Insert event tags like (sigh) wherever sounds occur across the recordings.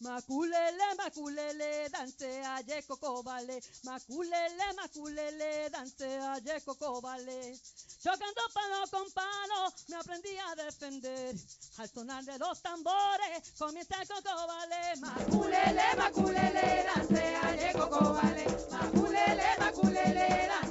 Maculele, maculele, dance a coco vale. Maculele, maculele, dance a coco vale. Chocando palo con palo, me aprendí a defender. Al sonar de los tambores, comienza el coco vale. Maculele, maculele, dance a coco vale. Maculele, maculele, dance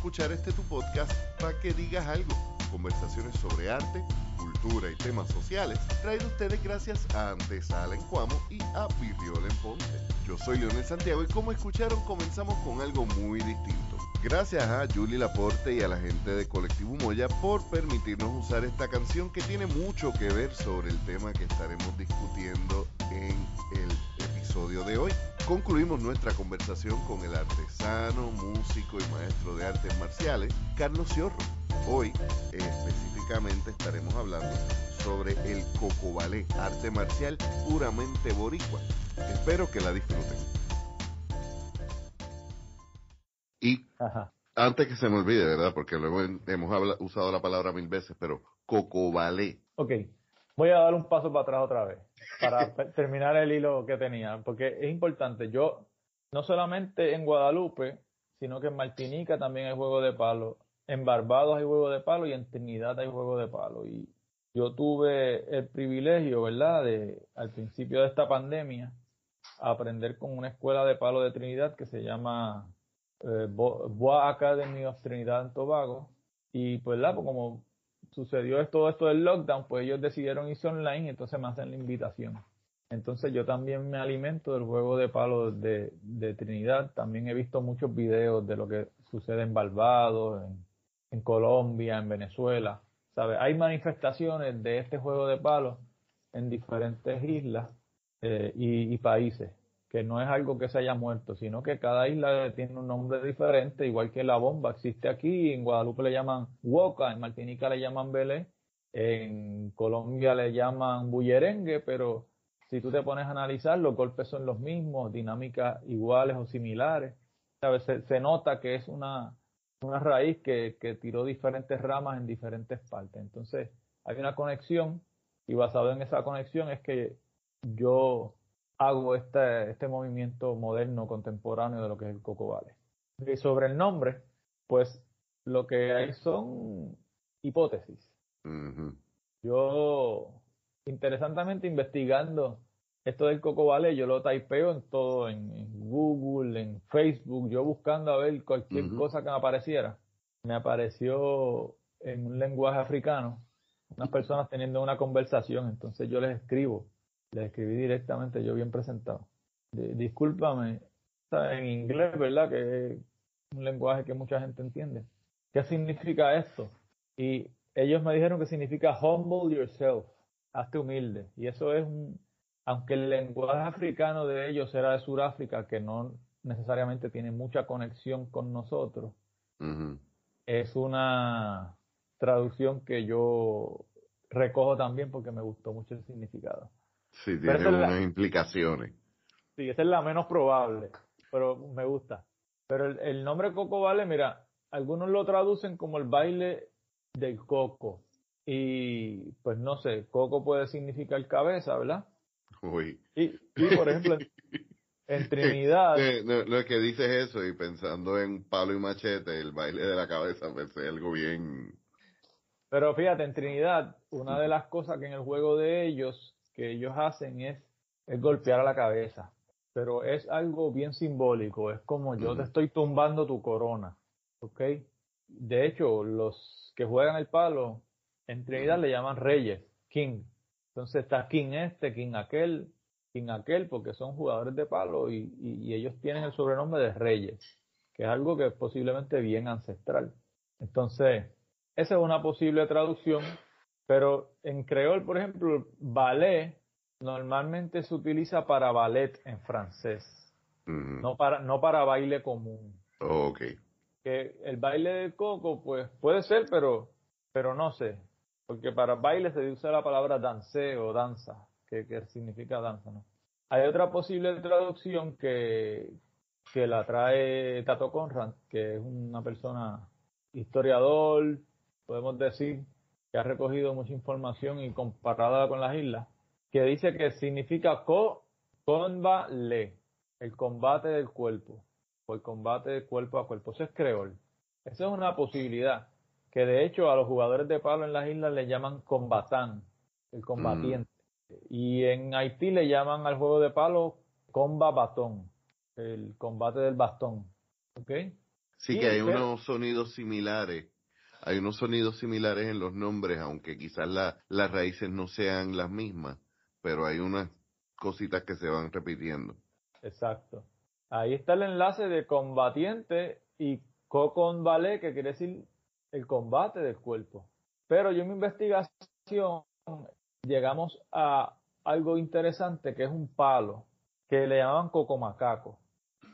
escuchar este tu podcast para que digas algo. Conversaciones sobre arte, cultura y temas sociales. Traído ustedes gracias a Antesala en Cuamo y a Virriola en Ponte. Yo soy Leonel Santiago y como escucharon comenzamos con algo muy distinto. Gracias a Julie Laporte y a la gente de Colectivo Moya por permitirnos usar esta canción que tiene mucho que ver sobre el tema que estaremos discutiendo en el episodio de hoy concluimos nuestra conversación con el artesano, músico y maestro de artes marciales, Carlos Ciorro. Hoy específicamente estaremos hablando sobre el cocobalé, arte marcial puramente boricua. Espero que la disfruten. Y antes que se me olvide, ¿verdad? Porque luego hemos usado la palabra mil veces, pero cocobalé. Ok. Voy a dar un paso para atrás otra vez, para (laughs) terminar el hilo que tenía, porque es importante. Yo, no solamente en Guadalupe, sino que en Martinica también hay juego de palo, en Barbados hay juego de palo y en Trinidad hay juego de palo. Y yo tuve el privilegio, ¿verdad?, de al principio de esta pandemia, aprender con una escuela de palo de Trinidad que se llama eh, Boa Academy of Trinidad and Tobago. Y pues, ¿verdad? Pues como sucedió todo esto del lockdown, pues ellos decidieron irse online y entonces me hacen la invitación. Entonces yo también me alimento del juego de palo de, Trinidad. También he visto muchos videos de lo que sucede en Barbados, en, Colombia, en Venezuela. ¿Sabe? Hay manifestaciones de este juego de palo en diferentes islas eh, y, países, que no es algo que se haya muerto, sino que cada isla tiene un nombre diferente, igual que la bomba existe aquí, en Guadalupe le llaman Woca, en Martinica le llaman Belé, en Colombia le llaman Bullerengue, pero si tú te pones a analizar, los golpes son los mismos, dinámicas iguales o similares. ¿Sabes? Se, se nota que es una, una raíz que, que tiró diferentes ramas en diferentes partes. Entonces, hay una conexión y basado en esa conexión es que yo hago este, este movimiento moderno, contemporáneo de lo que es el Coco Vale. Y sobre el nombre, pues lo que hay son hipótesis. Yo, interesantemente, investigando esto del Coco Vale, yo lo typeo en todo, en, Google, en Facebook, yo buscando a ver cualquier cosa que me apareciera. Me apareció en un lenguaje africano, unas personas teniendo una conversación, entonces yo les escribo le escribí directamente yo bien presentado. discúlpame, en inglés, ¿verdad? Que es un lenguaje que mucha gente entiende. ¿Qué significa esto? Y ellos me dijeron que significa humble yourself, hazte humilde. Y eso es un, aunque el lenguaje africano de ellos era de Sudáfrica, que no necesariamente tiene mucha conexión con nosotros, es una traducción que yo recojo también porque me gustó mucho el significado. Sí, tiene unas implicaciones. Sí, esa es la menos probable, pero me gusta. Pero el, nombre Coco Vale, mira, algunos lo traducen como el baile del coco. Y pues no sé, coco puede significar cabeza, ¿verdad? Uy. Y, por ejemplo, en, (laughs) Trinidad. No, es que dices eso y pensando en palo y machete, el baile de la cabeza, pensé algo bien. Pero fíjate, en Trinidad, una de las cosas que en el juego de ellos que ellos hacen es, es golpear a la cabeza. Pero es algo bien simbólico, es como yo te estoy tumbando tu corona, ¿ok? De hecho, los que juegan el palo, en Trinidad le llaman reyes, king. Entonces está king este, king aquel, king aquel, porque son jugadores de palo y, y ellos tienen el sobrenombre de reyes, que es algo que es posiblemente bien ancestral. Entonces, esa es una posible traducción pero en creol, por ejemplo, ballet normalmente se utiliza para ballet en francés, no, para, no para baile común. ok. Que el baile del coco, pues puede ser, pero, pero no sé. Porque para baile se usa la palabra danse o danza, que, que significa danza, ¿no? Hay otra posible traducción que, que la trae Tato Conrad, que es una persona historiador, podemos decir, que ha recogido mucha información y comparada con las islas, que dice que significa co le, el combate del cuerpo, o el combate de cuerpo a cuerpo. Eso es creol. Esa es una posibilidad, que de hecho a los jugadores de palo en las islas le llaman combatán, el combatiente. Mm. Y en Haití le llaman al juego de palo comba batón, el combate del bastón. ¿Ok? Sí, que hay unos sonidos similares hay unos sonidos similares en los nombres, aunque quizás las raíces no sean las mismas, pero hay unas cositas que se van repitiendo. Exacto. Ahí está el enlace de combatiente y cocon ballet, que quiere decir el combate del cuerpo. Pero yo en mi investigación llegamos a algo interesante que es un palo que le llaman cocomacaco.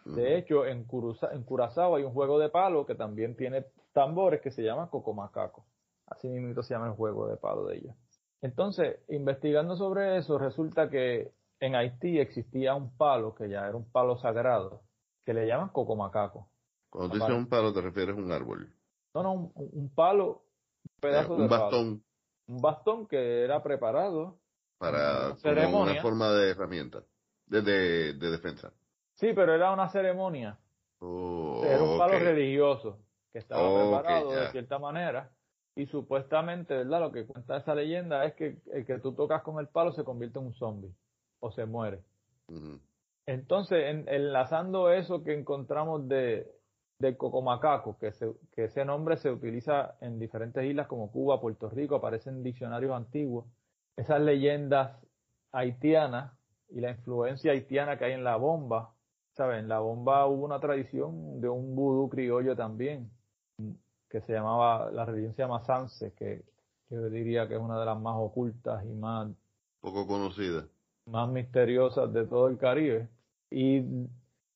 De hecho, en, en Curazao hay un juego de palo que también tiene tambores que se llaman cocomacaco. Así mismo se llama el juego de palo de ellos. Entonces, investigando sobre eso, resulta que en Haití existía un palo que ya era un palo sagrado, que le llaman cocomacaco. Cuando dices un palo, te refieres a un árbol. No, no, un, palo, un pedazo un bastón. un bastón que era preparado para Una ceremonia. una forma de herramienta, de, de, de defensa. Sí, pero era una ceremonia. Oh, era un palo religioso que estaba preparado de cierta manera. Y supuestamente, ¿verdad? Lo que cuenta esa leyenda es que el que tú tocas con el palo se convierte en un zombie o se muere. Entonces, en- enlazando eso que encontramos de, del cocomacaco, que, se- que ese nombre se utiliza en diferentes islas como Cuba, Puerto Rico, aparece en diccionarios antiguos, esas leyendas haitianas y la influencia haitiana que hay en la bomba, ¿sabes? En la bomba hubo una tradición de un vudú criollo también, que se llamaba, la religión se llama Sanse, que yo diría que es una de las más ocultas y más Poco conocida. más misteriosas de todo el Caribe. Y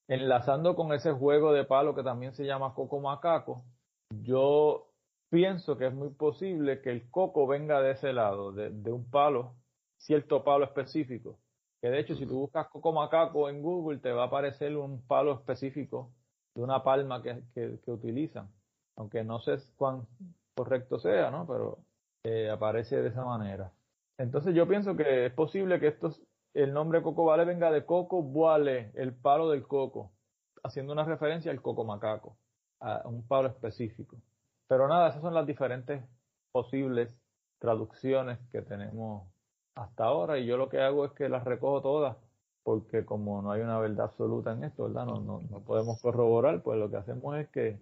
enlazando con ese juego de palo que también se llama coco macaco, yo pienso que es muy posible que el coco venga de ese lado, de, de un palo, cierto palo específico. Que de hecho, si tú buscas coco macaco en Google, te va a aparecer un palo específico de una palma que, que, que utilizan. Aunque no sé cuán correcto sea, ¿no? Pero eh, aparece de esa manera. Entonces yo pienso que es posible que estos, el nombre Coco Vale venga de Coco Boale, el palo del coco, haciendo una referencia al coco macaco, a un palo específico. Pero nada, esas son las diferentes posibles traducciones que tenemos hasta ahora y yo lo que hago es que las recojo todas porque como no hay una verdad absoluta en esto, ¿verdad? No, no, no podemos corroborar, pues lo que hacemos es que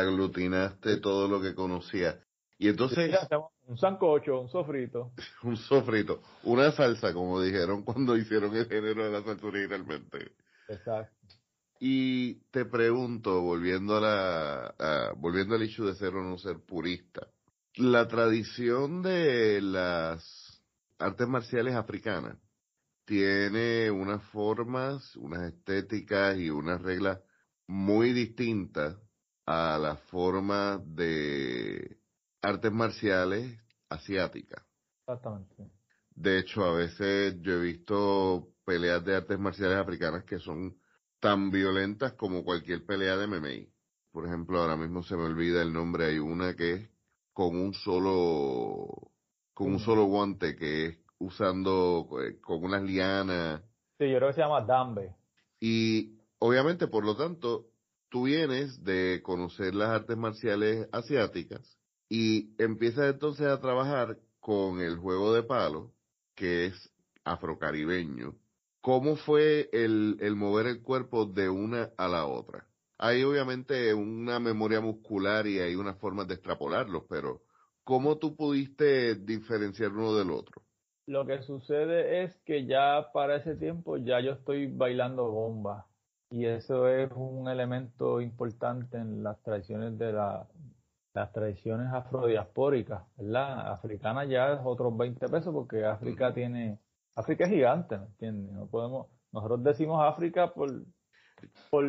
Aglutinaste todo lo que conocía. Y entonces, un sancocho, un sofrito, (laughs) un sofrito, una salsa, como dijeron cuando (laughs) hicieron el género de la salsa originalmente. exacto. Y te pregunto, volviendo a la, a- volviendo al issue de ser o no ser purista, la tradición de las artes marciales africanas tiene unas formas, unas estéticas y unas reglas muy distintas a las formas de artes marciales asiáticas. Exactamente. De hecho, a veces yo he visto peleas de artes marciales africanas que son tan violentas como cualquier pelea de MMA. Por ejemplo, ahora mismo se me olvida el nombre, hay una que es con un solo, con un solo guante, que es usando eh, con unas lianas. Sí, yo creo que se llama Dambe. Y obviamente, por lo tanto, tú vienes de conocer las artes marciales asiáticas y empiezas entonces a trabajar con el juego de palo, que es afrocaribeño. ¿Cómo fue el, el mover el cuerpo de una a la otra? Hay obviamente una memoria muscular y hay unas formas de extrapolarlos, pero ¿cómo tú pudiste diferenciar uno del otro? Lo que sucede es que ya para ese tiempo ya yo estoy bailando bomba y eso es un elemento importante en las tradiciones de la, las tradiciones afrodiaspóricas, ¿verdad? Africana ya es otros 20 pesos porque África tiene, África es gigante, ¿me entiendes? No podemos, nosotros decimos África por, por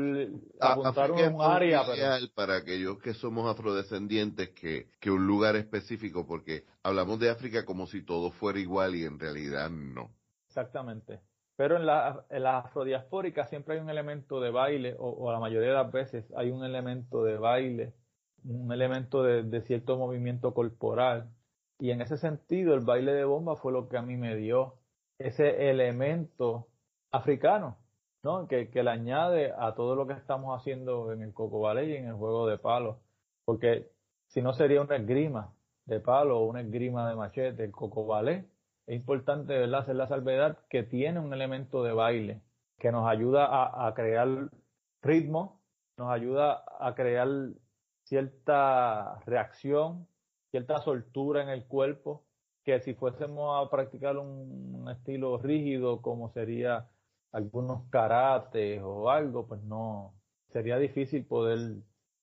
apuntar África un área, pero para aquellos que somos afrodescendientes que, que un lugar específico, porque hablamos de África como si todo fuera igual y en realidad no. Exactamente. Pero en la, en afrodiaspórica siempre hay un elemento de baile, o, la mayoría de las veces hay un elemento de baile, un elemento de, cierto movimiento corporal. Y en ese sentido, el baile de bomba fue lo que a mí me dio ese elemento africano, ¿no? Que, que le añade a todo lo que estamos haciendo en el coco ballet y en el juego de palo. Porque si no sería una esgrima de palo o una esgrima de machete, el coco ballet es importante ¿verdad? hacer la salvedad que tiene un elemento de baile que nos ayuda a, crear ritmo, nos ayuda a crear cierta reacción, cierta soltura en el cuerpo, que si fuésemos a practicar un, un estilo rígido como sería algunos karates o algo, pues no, sería difícil poder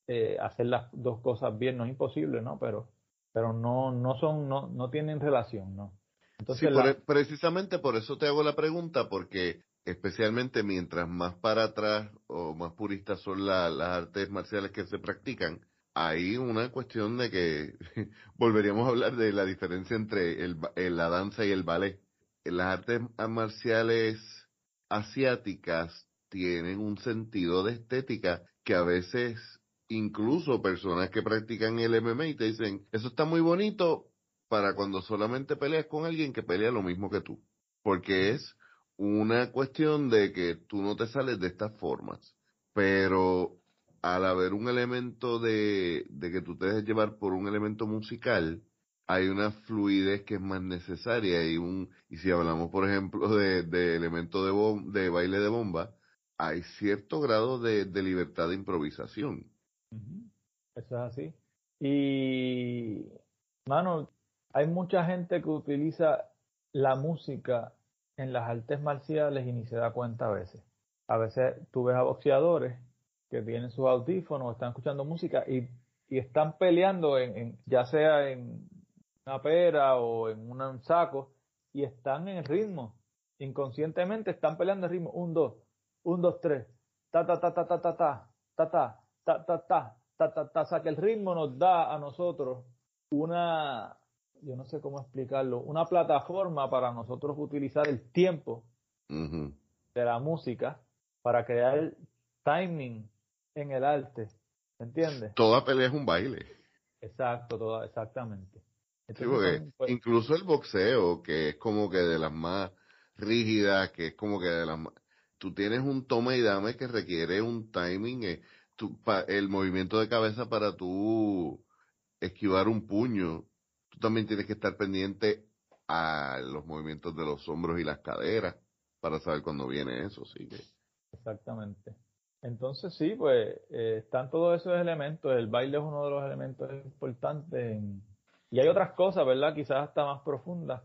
eh, hacer las dos cosas bien, no es imposible, ¿no? Pero, pero no, no son, no, no tienen relación, ¿no? Sí, Entonces, por- la- precisamente por eso te hago la pregunta, porque especialmente mientras más para atrás o más puristas son la- las artes marciales que se practican, hay una cuestión de que (laughs) volveríamos a hablar de la diferencia entre el, eh, la danza y el ballet. Las artes marciales asiáticas tienen un sentido de estética que a veces incluso personas que practican el MMA te dicen, eso está muy bonito, para cuando solamente peleas con alguien que pelea lo mismo que tú. Porque es una cuestión de que tú no te sales de estas formas. Pero al haber un elemento de, que tú te dejes llevar por un elemento musical, hay una fluidez que es más necesaria y un y si hablamos por ejemplo de, de elemento de, de baile de bomba hay cierto grado de, de libertad de improvisación eso es así y mano hay mucha gente que utiliza la música en las artes marciales y ni se da cuenta a veces a veces tú ves a boxeadores que tienen sus audífonos están escuchando música y, están peleando en ya sea en una pera o en un saco y están en el ritmo. Inconscientemente están peleando el ritmo. Un, dos, un, dos, tres. Ta, ta, ta, ta, ta, ta, ta, ta, ta, ta, ta, ta, ta, ta, ta. O sea que el ritmo nos da a nosotros una, yo no sé cómo explicarlo, una plataforma para nosotros utilizar el tiempo de la música para crear el timing en el arte. ¿Me entiendes? Toda pelea es un baile. Exacto, toda, exactamente. Sí, porque pues incluso el boxeo, que es como que de las más rígidas, que es como que de las más... Tú tienes un toma y dame que requiere un timing, eh, el movimiento de cabeza para tú esquivar un puño. También tienes que estar pendiente a los movimientos de los hombros y las caderas para saber cuándo viene eso, sí. Exactamente. Entonces sí, pues eh, están todos esos elementos. El baile es uno de los elementos importantes y hay otras cosas, ¿verdad? Quizás hasta más profundas.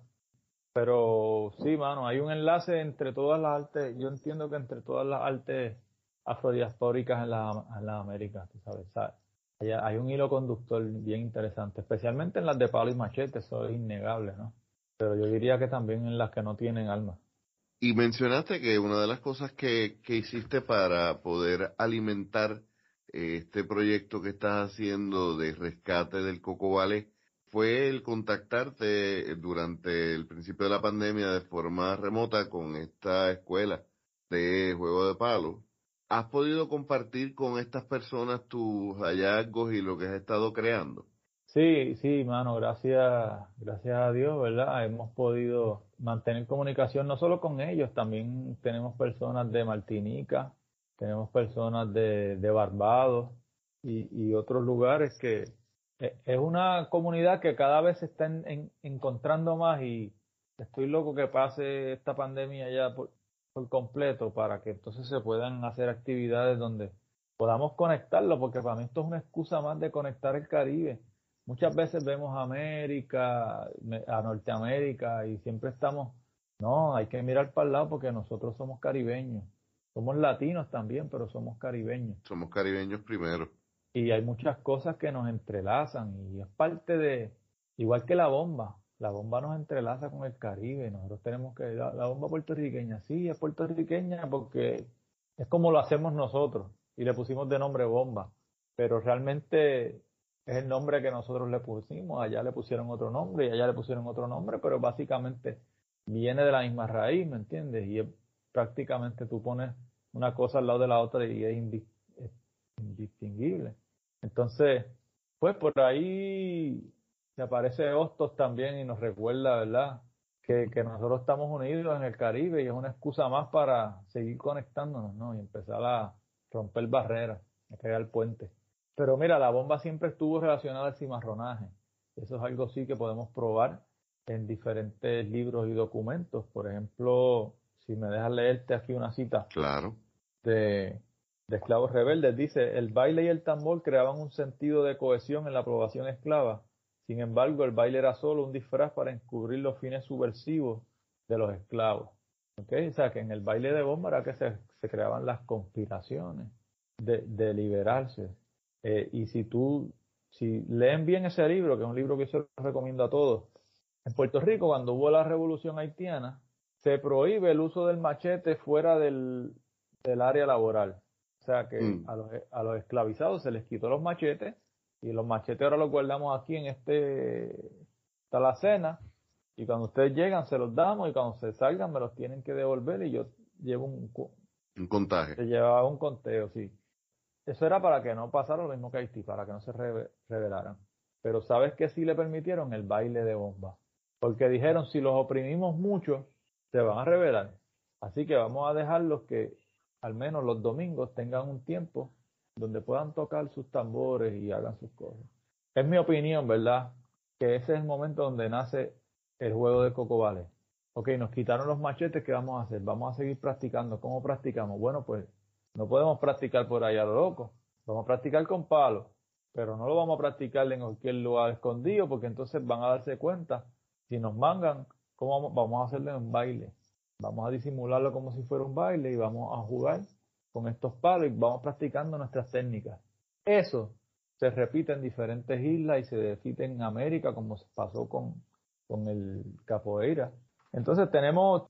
Pero sí, mano, hay un enlace entre todas las artes, yo entiendo que entre todas las artes afrodiaspóricas en la, en la América, tú sabes, Hay, hay, un hilo conductor bien interesante, especialmente en las de palo y machete, eso es innegable, ¿no? Pero yo diría que también en las que no tienen alma. Y mencionaste que una de las cosas que, que hiciste para poder alimentar eh, este proyecto que estás haciendo de rescate del Coco Vale fue el contactarte durante el principio de la pandemia de forma remota con esta escuela de juego de palo. ¿Has podido compartir con estas personas tus hallazgos y lo que has estado creando? Sí, sí, mano, gracias, gracias a Dios, ¿verdad? Hemos podido mantener comunicación no solo con ellos, también tenemos personas de Martinica, tenemos personas de, Barbados y, otros lugares que, eh, es una comunidad que cada vez se está encontrando más y estoy loco que pase esta pandemia ya por, completo para que entonces se puedan hacer actividades donde podamos conectarlo, porque para mí esto es una excusa más de conectar el Caribe. Muchas veces vemos a América, a Norteamérica y siempre estamos, no, hay que mirar para el lado porque nosotros somos caribeños. Somos latinos también, pero somos caribeños. Somos caribeños primero y hay muchas cosas que nos entrelazan y es parte de, igual que la bomba, la bomba nos entrelaza con el Caribe, nosotros tenemos que, la, bomba puertorriqueña, sí, es puertorriqueña porque es como lo hacemos nosotros y le pusimos de nombre bomba, pero realmente es el nombre que nosotros le pusimos, allá le pusieron otro nombre y allá le pusieron otro nombre, pero básicamente viene de la misma raíz, ¿me entiendes? Y es, prácticamente tú pones una cosa al lado de la otra y es indistinguible. Entonces, pues por ahí se aparece Hostos también y nos recuerda, ¿verdad? Que, que nosotros estamos unidos en el Caribe y es una excusa más para seguir conectándonos, ¿no? Y empezar a romper barreras, a crear puentes. Pero mira, la bomba siempre estuvo relacionada al cimarronaje. Eso es algo sí que podemos probar en diferentes libros y documentos. Por ejemplo, si me dejas leerte aquí una cita. Claro. De de esclavos rebeldes. Dice, el baile y el tambor creaban un sentido de cohesión en la población esclava. Sin embargo, el baile era solo un disfraz para encubrir los fines subversivos de los esclavos. ¿Okay? O sea, que en el baile de bomba era que se, creaban las conspiraciones de, de liberarse. Eh, y si tú, si leen bien ese libro, que es un libro que yo recomiendo a todos, en Puerto Rico, cuando hubo la revolución haitiana, se prohíbe el uso del machete fuera del, del área laboral. O sea que mm. a, los, a los esclavizados se les quitó los machetes y los machetes ahora los guardamos aquí en este está la cena y cuando ustedes llegan se los damos y cuando se salgan me los tienen que devolver y yo llevo un, un contaje. Se llevaba un conteo, sí. Eso era para que no pasara lo mismo que Haití, para que no se revelaran. pero ¿sabes qué sí le permitieron? El baile de bomba. Porque dijeron, si los oprimimos mucho, se van a rebelar. Así que vamos a dejarlos que al menos los domingos tengan un tiempo donde puedan tocar sus tambores y hagan sus cosas. Es mi opinión, ¿verdad? Que ese es el momento donde nace el juego de Coco Vale. Ok, nos quitaron los machetes, ¿qué vamos a hacer? Vamos a seguir practicando. ¿Cómo practicamos? Bueno, pues no podemos practicar por allá lo loco. Vamos a practicar con palos, pero no lo vamos a practicar en cualquier lugar escondido porque entonces van a darse cuenta. Si nos mangan, ¿cómo vamos, vamos a hacerlo en un baile? Vamos a disimularlo como si fuera un baile y vamos a jugar con estos palos y vamos practicando nuestras técnicas. Eso se repite en diferentes islas y se repite en América como pasó con, con el capoeira. Entonces tenemos,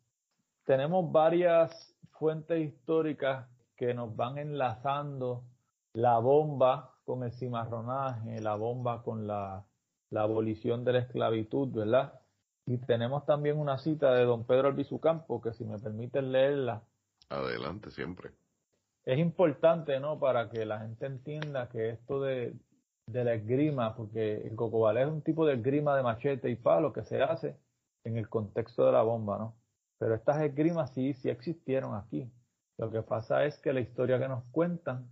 tenemos varias fuentes históricas que nos van enlazando la bomba con el cimarronaje, la bomba con la, la abolición de la esclavitud, ¿verdad? Y tenemos también una cita de don Pedro Albizucampo, que si me permiten leerla. Adelante, siempre. Es importante, ¿no? Para que la gente entienda que esto de, de la esgrima, porque el cocobalé es un tipo de esgrima de machete y palo que se hace en el contexto de la bomba, ¿no? Pero estas esgrimas sí, sí existieron aquí. Lo que pasa es que la historia que nos cuentan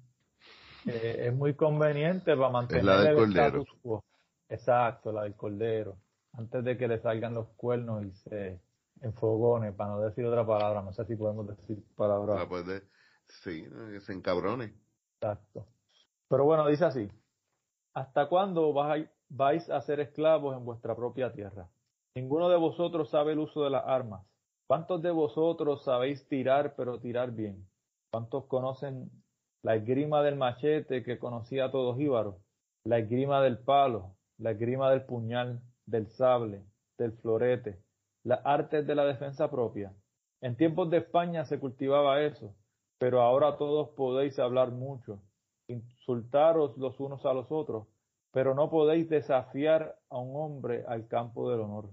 eh, es muy conveniente para mantener la del el cordero. Exacto, la del cordero. Antes de que le salgan los cuernos y se enfogone, para no decir otra palabra, no sé si podemos decir palabra. Ah, pues sí, se encabrone. Exacto. Pero bueno, dice así. ¿Hasta cuándo vais a ser esclavos en vuestra propia tierra? Ninguno de vosotros sabe el uso de las armas. ¿Cuántos de vosotros sabéis tirar, pero tirar bien? ¿Cuántos conocen la esgrima del machete que conocía a todos íbaros? La esgrima del palo, la esgrima del puñal, del sable, del florete, las artes de la defensa propia. En tiempos de España se cultivaba eso, pero ahora todos podéis hablar mucho, insultaros los unos a los otros, pero no podéis desafiar a un hombre al campo del honor.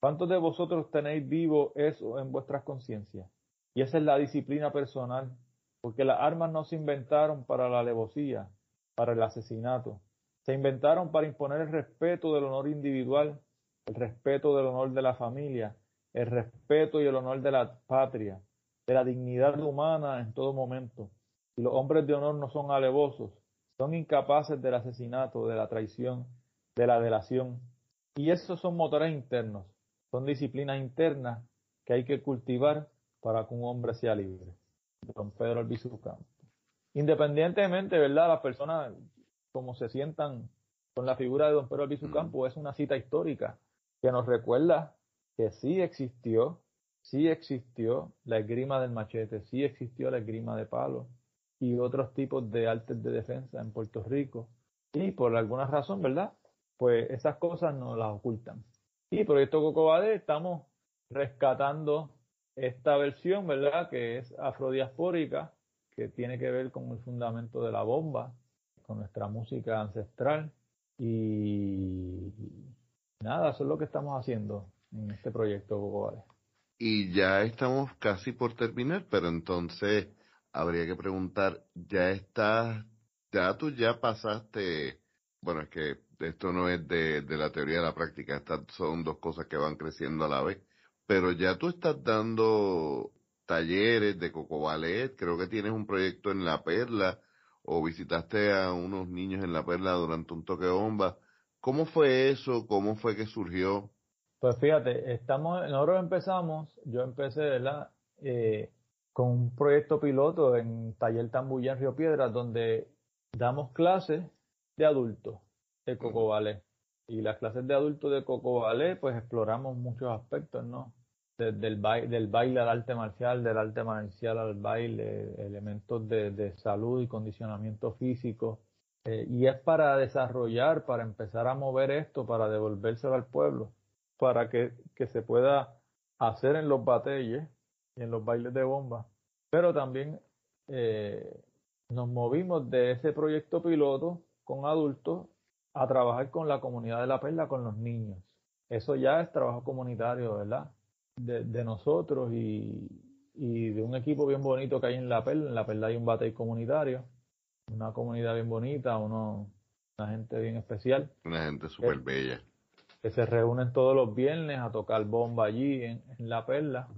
¿Cuántos de vosotros tenéis vivo eso en vuestras conciencias? Y esa es la disciplina personal, porque las armas no se inventaron para la alevosía, para el asesinato. Se inventaron para imponer el respeto del honor individual, el respeto del honor de la familia, el respeto y el honor de la patria, de la dignidad humana en todo momento. Y los hombres de honor no son alevosos, son incapaces del asesinato, de la traición, de la delación. Y esos son motores internos son disciplinas internas que hay que cultivar para que un hombre sea libre. Don Pedro Albizu Independientemente, ¿verdad? Las personas, como se sientan con la figura de Don Pedro Albizu Campo, es una cita histórica que nos recuerda que sí existió, sí existió la esgrima del machete, sí existió la esgrima de palo y otros tipos de artes de defensa en Puerto Rico. Y por alguna razón, ¿verdad? Pues esas cosas nos las ocultan. Y Proyecto Cocobade estamos rescatando esta versión, ¿verdad? Que es afrodiaspórica, que tiene que ver con el fundamento de la bomba, con nuestra música ancestral. Y nada, eso es lo que estamos haciendo en este proyecto Cocobade. Y ya estamos casi por terminar, pero entonces habría que preguntar, ¿ya estás, ya tú ya pasaste, bueno, es que esto no es de, la teoría de la práctica, estas son dos cosas que van creciendo a la vez. Pero ya tú estás dando talleres de Coco Ballet, creo que tienes un proyecto en La Perla, o visitaste a unos niños en La Perla durante un toque bomba. ¿Cómo fue eso? ¿Cómo fue que surgió? Pues fíjate, estamos, nosotros empezamos, yo empecé, ¿verdad? Eh, con un proyecto piloto en Taller Tambuya en Río Piedras, donde damos clases de adultos de Coco Ballet. Y las clases de adultos de Coco Ballet, pues exploramos muchos aspectos, ¿no? Desde el baile, del baile al arte marcial, del arte marcial al baile, elementos de, salud y condicionamiento físico. Eh, y es para desarrollar, para empezar a mover esto, para devolvérselo al pueblo, para que, que se pueda hacer en los batalles y en los bailes de bomba. Pero también eh, nos movimos de ese proyecto piloto con adultos a trabajar con la comunidad de la perla, con los niños. Eso ya es trabajo comunitario, ¿verdad? De, nosotros y, de un equipo bien bonito que hay en la perla. En la perla hay un batey comunitario, una comunidad bien bonita, unos una gente bien especial. Una gente súper bella. Que se reúnen todos los viernes a tocar bomba allí en, La Perla,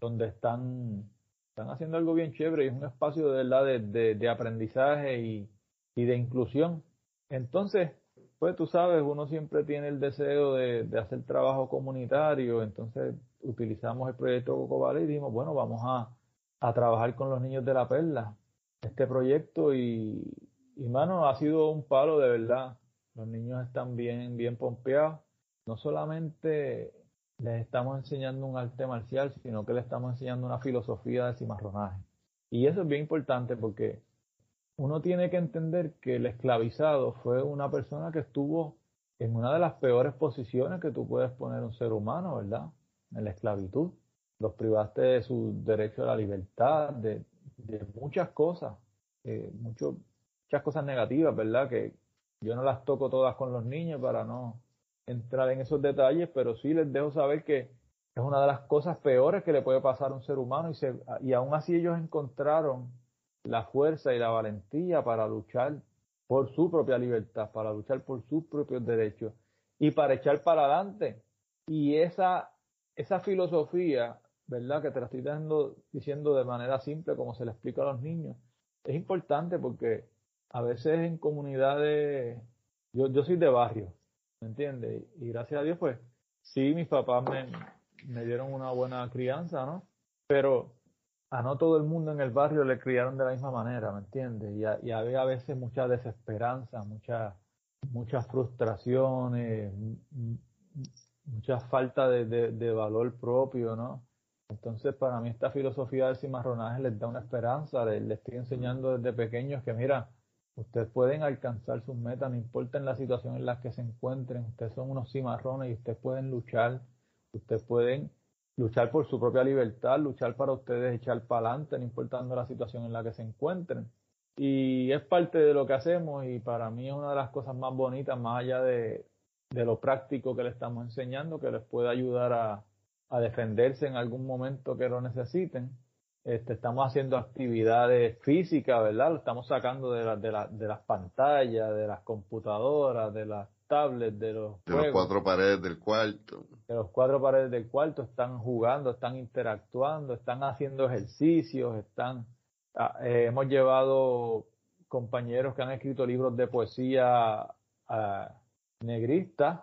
donde están, están haciendo algo bien chévere y es un espacio de verdad de, de, aprendizaje y, y de inclusión. Entonces, pues tú sabes, uno siempre tiene el deseo de, de hacer trabajo comunitario, entonces utilizamos el proyecto Coco y dijimos, bueno, vamos a, a trabajar con los niños de la perla este proyecto y, y mano, ha sido un palo de verdad. Los niños están bien, bien pompeados. No solamente les estamos enseñando un arte marcial, sino que les estamos enseñando una filosofía de cimarronaje. Y eso es bien importante porque uno tiene que entender que el esclavizado fue una persona que estuvo en una de las peores posiciones que tú puedes poner un ser humano, ¿verdad? En la esclavitud los privaste de su derecho a la libertad, de, muchas cosas, eh, muchas cosas negativas, ¿verdad? Que yo no las toco todas con los niños para no entrar en esos detalles, pero sí les dejo saber que es una de las cosas peores que le puede pasar a un ser humano y, se, aún así ellos encontraron la fuerza y la valentía para luchar por su propia libertad, para luchar por sus propios derechos y para echar para adelante. Y esa, esa filosofía ¿verdad? Que te la estoy dando, diciendo de manera simple, como se le explica a los niños. Es importante porque a veces en comunidades, yo, yo soy de barrio, ¿me entiendes? Y gracias a Dios, pues, sí, mis papás me, me dieron una buena crianza, ¿no? Pero a no todo el mundo en el barrio le criaron de la misma manera, ¿me entiendes? Y, había a veces mucha desesperanza, mucha, muchas frustraciones, mucha falta de, de, valor propio, ¿no? Entonces, para mí esta filosofía del cimarronaje les da una esperanza, les, estoy enseñando desde pequeños que, mira, ustedes pueden alcanzar sus metas, no importa en la situación en la que se encuentren, ustedes son unos cimarrones y ustedes pueden luchar, ustedes pueden luchar por su propia libertad, luchar para ustedes echar para adelante, no importando la situación en la que se encuentren. Y es parte de lo que hacemos y para mí es una de las cosas más bonitas, más allá de, lo práctico que le estamos enseñando, que les puede ayudar a defenderse en algún momento que lo necesiten. Este, estamos haciendo actividades físicas, ¿verdad? Lo estamos sacando de, de, de las pantallas, de las computadoras, de las tablets, de los... De los cuatro paredes del cuarto. De los cuatro paredes del cuarto, están jugando, están interactuando, están haciendo ejercicios, están... Ah, eh, hemos llevado compañeros que han escrito libros de poesía uh, negristas,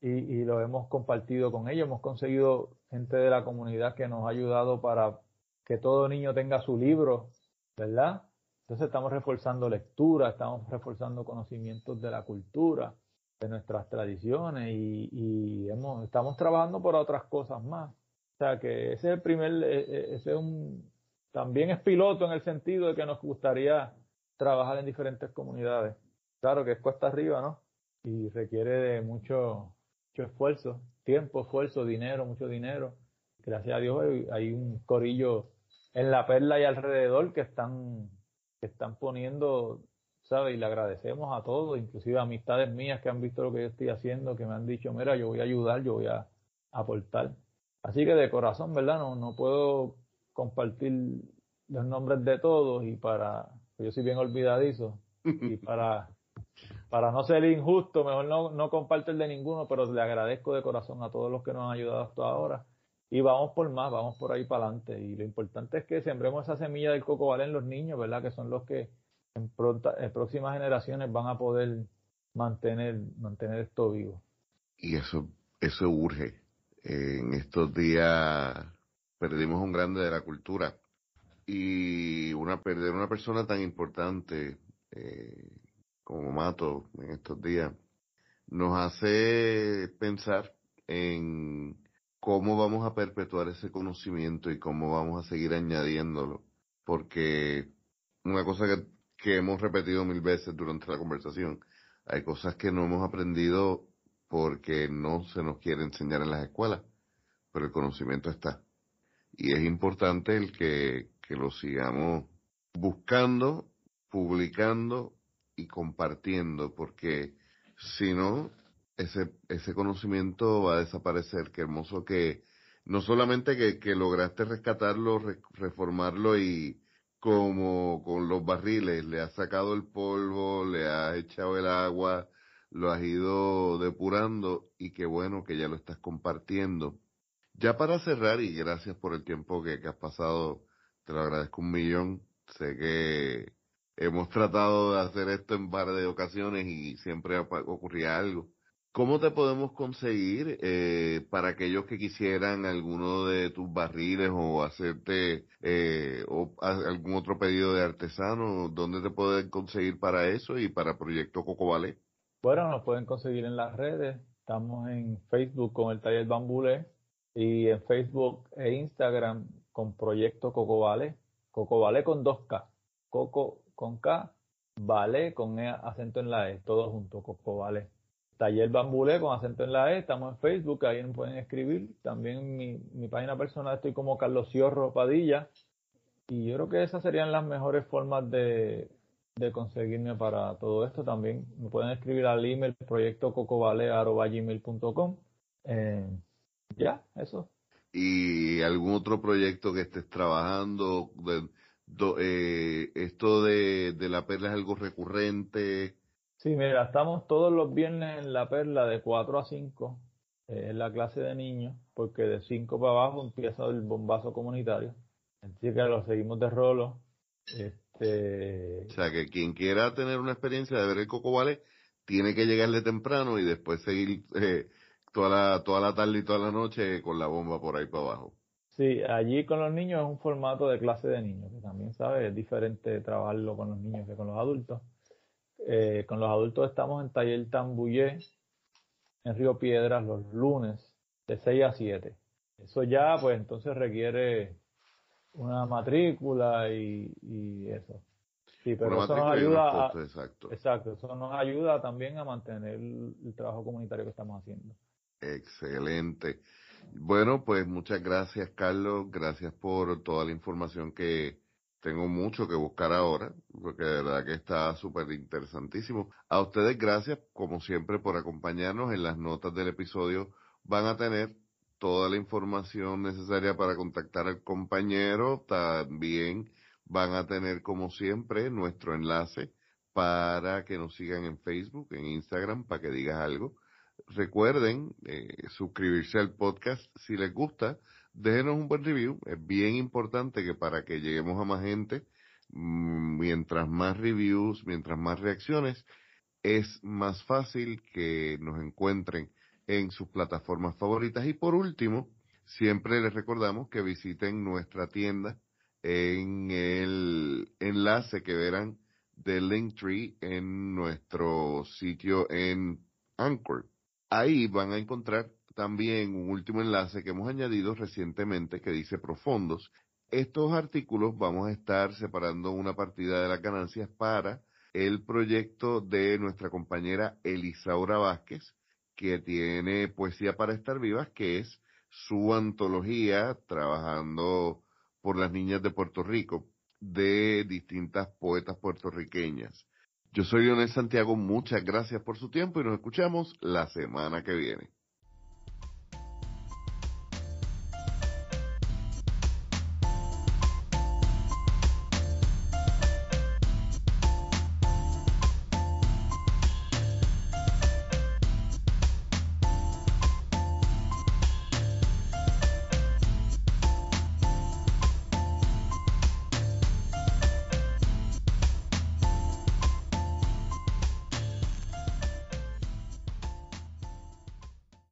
y, y lo hemos compartido con ellos. Hemos conseguido gente de la comunidad que nos ha ayudado para que todo niño tenga su libro, ¿verdad? Entonces estamos reforzando lectura, estamos reforzando conocimientos de la cultura, de nuestras tradiciones y, estamos trabajando por otras cosas más. O sea que ese es el primer, e, e, ese es un, también es piloto en el sentido de que nos gustaría trabajar en diferentes comunidades. Claro que es cuesta arriba, ¿no? Y requiere de mucho, esfuerzo, tiempo, esfuerzo, dinero, mucho dinero. Gracias a Dios hay, un corillo en la perla y alrededor que están, que están poniendo, ¿sabes? Y le agradecemos a todos, inclusive a amistades mías que han visto lo que yo estoy haciendo, que me han dicho, mira, yo voy a ayudar, yo voy a aportar. Así que de corazón, ¿verdad? No, no puedo compartir los nombres de todos y para, yo soy bien olvidadizo, y (laughs) para para no ser injusto, mejor no, no comparto el de ninguno, pero le agradezco de corazón a todos los que nos han ayudado hasta ahora. Y vamos por más, vamos por ahí para adelante. Y lo importante es que sembremos esa semilla del coco vale en los niños, ¿verdad? Que son los que en, en próximas generaciones van a poder mantener, mantener esto vivo. Y eso, eso urge. en estos días perdimos un grande de la cultura. Y una perder una persona tan importante eh, como Mato en estos días, nos hace pensar en cómo vamos a perpetuar ese conocimiento y cómo vamos a seguir añadiéndolo. Porque una cosa que, hemos repetido mil veces durante la conversación, hay cosas que no hemos aprendido porque no se nos quiere enseñar en las escuelas, pero el conocimiento está. Y es importante el que lo sigamos buscando, publicando y compartiendo, porque si no, ese, ese conocimiento va a desaparecer. Qué hermoso que no solamente que, que lograste rescatarlo, reformarlo y, como con los barriles, le has sacado el polvo, le has echado el agua, lo has ido depurando y qué bueno que ya lo estás compartiendo. Ya para cerrar, y gracias por el tiempo que, has pasado, te lo agradezco un millón. Sé que hemos tratado de hacer esto en par de ocasiones y siempre ocurría algo. ¿Cómo te podemos conseguir eh, para aquellos que quisieran alguno de tus barriles o hacerte eh, o algún otro pedido de artesano? ¿Dónde te pueden conseguir para eso y para Proyecto Coco Vale? Bueno, nos pueden conseguir en las redes. Estamos en Facebook con el taller Bambulé y en Facebook e Instagram con Proyecto Coco Vale. Coco Vale con 2K. Coco con K, Vale con e, acento en la E, todo junto, Coco Vale. Taller Bambulé con acento en la E, estamos en Facebook, ahí nos pueden escribir. También mi, mi página personal estoy como Carlos Ciorro Padilla. Y yo creo que esas serían las mejores formas de, conseguirme para todo esto. También me pueden escribir al email proyecto cocovale.com. Eh, ya, eso. ¿Y algún otro proyecto que estés trabajando? eh, ¿Esto de la perla es algo recurrente? Sí, mira, estamos todos los viernes en la perla de 4 a 5, eh, en la clase de niños, porque de 5 para abajo empieza el bombazo comunitario. Así que lo seguimos de rolo. Este... O sea, que quien quiera tener una experiencia de ver el Coco Vale, tiene que llegarle temprano y después seguir eh, toda, la, toda la tarde y toda la noche con la bomba por ahí para abajo. Sí, allí con los niños es un formato de clase de niños, que también, ¿sabes? Es diferente trabajarlo con los niños que con los adultos. Eh, con los adultos estamos en Taller Tambullé, en Río Piedras, los lunes, de 6 a 7. Eso ya, pues entonces requiere una matrícula y, eso. Sí, pero eso nos ayuda a, exacto. exacto, eso nos ayuda también a mantener el, trabajo comunitario que estamos haciendo. Excelente. Bueno, pues muchas gracias, Carlos. Gracias por toda la información que, tengo mucho que buscar ahora, porque de verdad que está súper interesantísimo. A ustedes gracias, como siempre, por acompañarnos. En las notas del episodio van a tener toda la información necesaria para contactar al compañero. También van a tener, como siempre, nuestro enlace para que nos sigan en Facebook, en Instagram, para que digas algo. Recuerden eh, suscribirse al podcast si les gusta déjenos un buen review. Es bien importante que para que lleguemos a más gente, mm, mientras más reviews, mientras más reacciones, es más fácil que nos encuentren en sus plataformas favoritas. Y por último, siempre les recordamos que visiten nuestra tienda en el enlace que verán de Linktree en nuestro sitio en Anchor. Ahí van a encontrar también un último enlace que hemos añadido recientemente que dice profundos. Estos artículos vamos a estar separando una partida de las ganancias para el proyecto de nuestra compañera Elisaura Vázquez, que tiene Poesía para Estar Vivas, que es su antología trabajando por las niñas de Puerto Rico, de distintas poetas puertorriqueñas. Yo soy Leonel Santiago, muchas gracias por su tiempo y nos escuchamos la semana que viene.